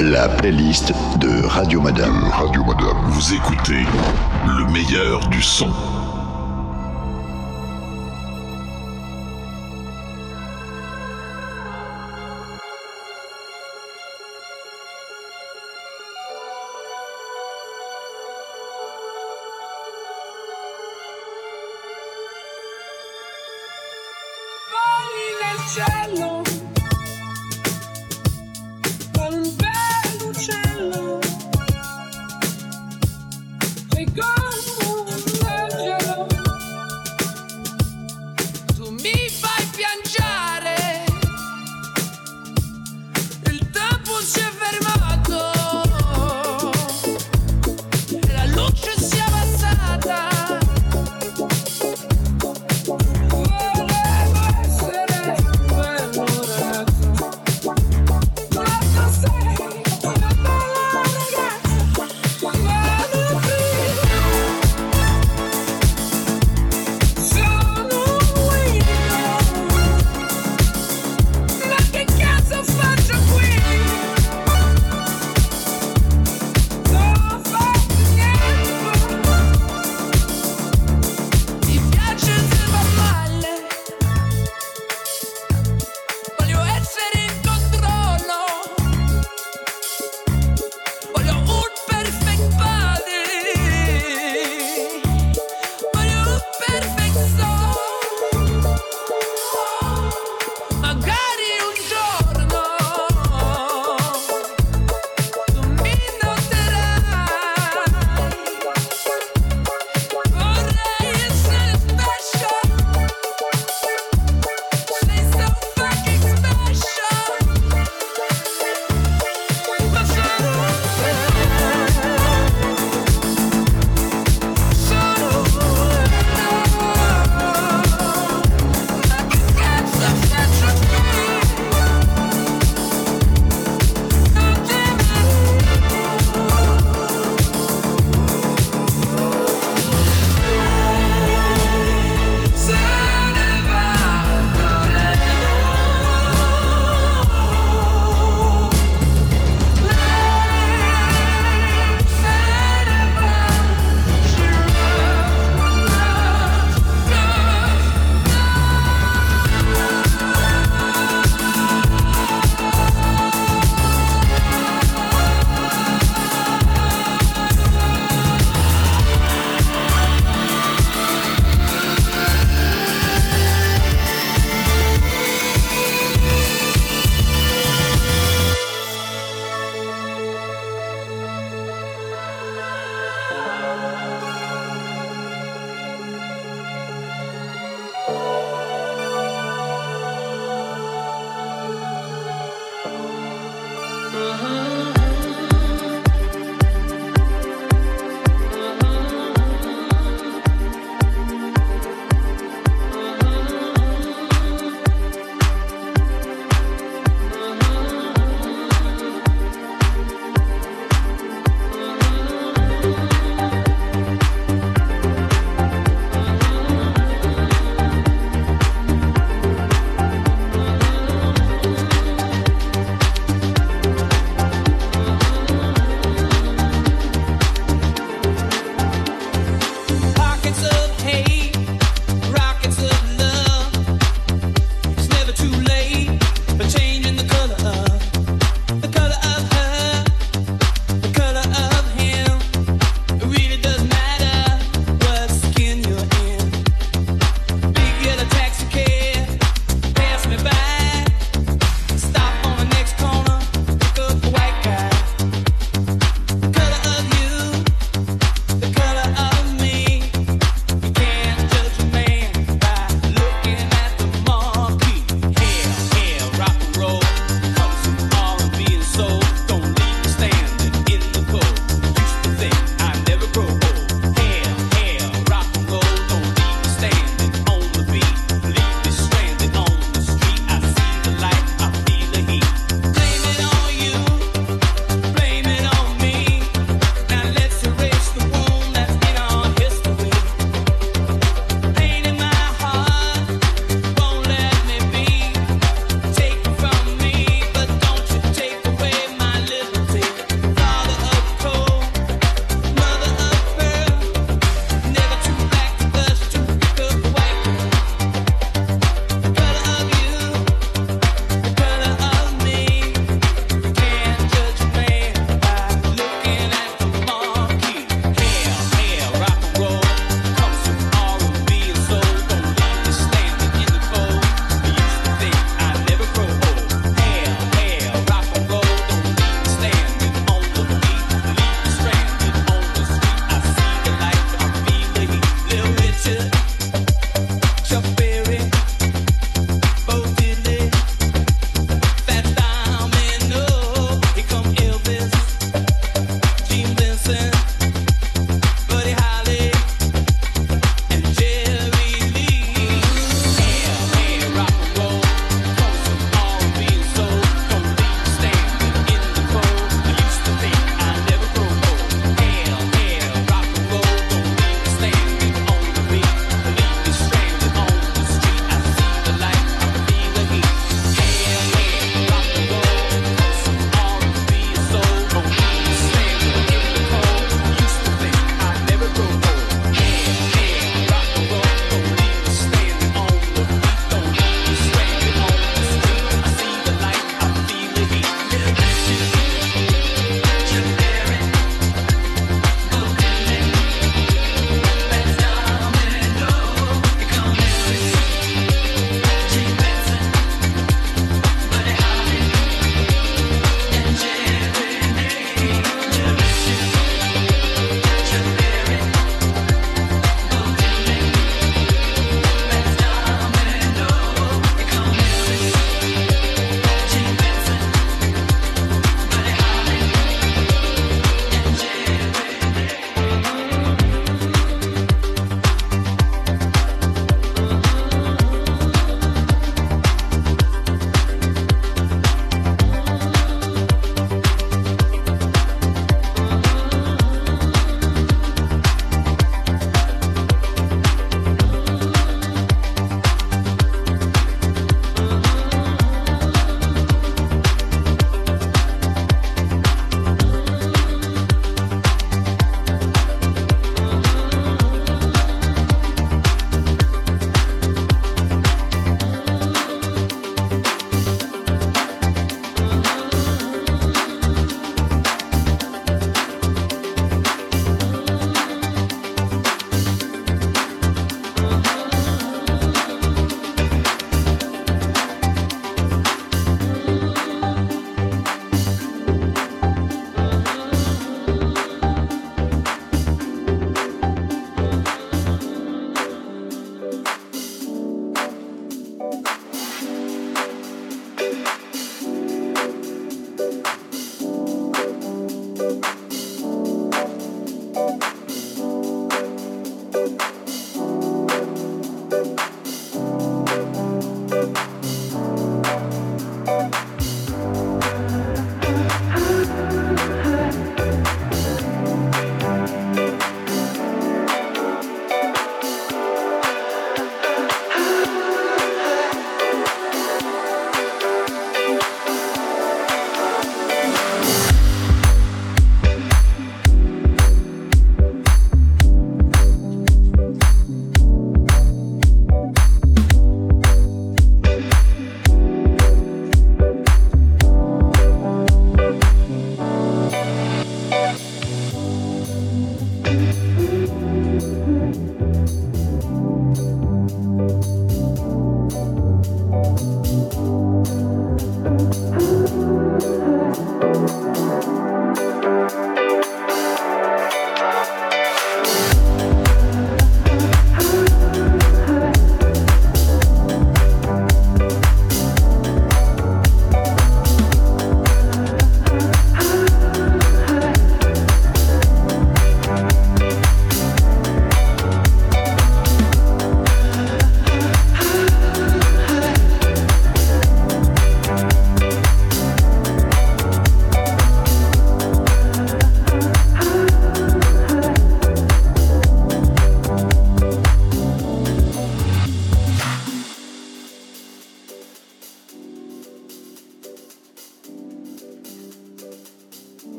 La playlist de Radio Madame. Radio Madame. Vous écoutez le meilleur du son.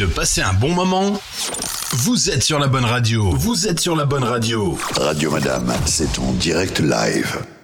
De passer un bon moment Vous êtes sur la bonne radio. Vous êtes sur la bonne radio. Radio Madame, c'est ton direct live.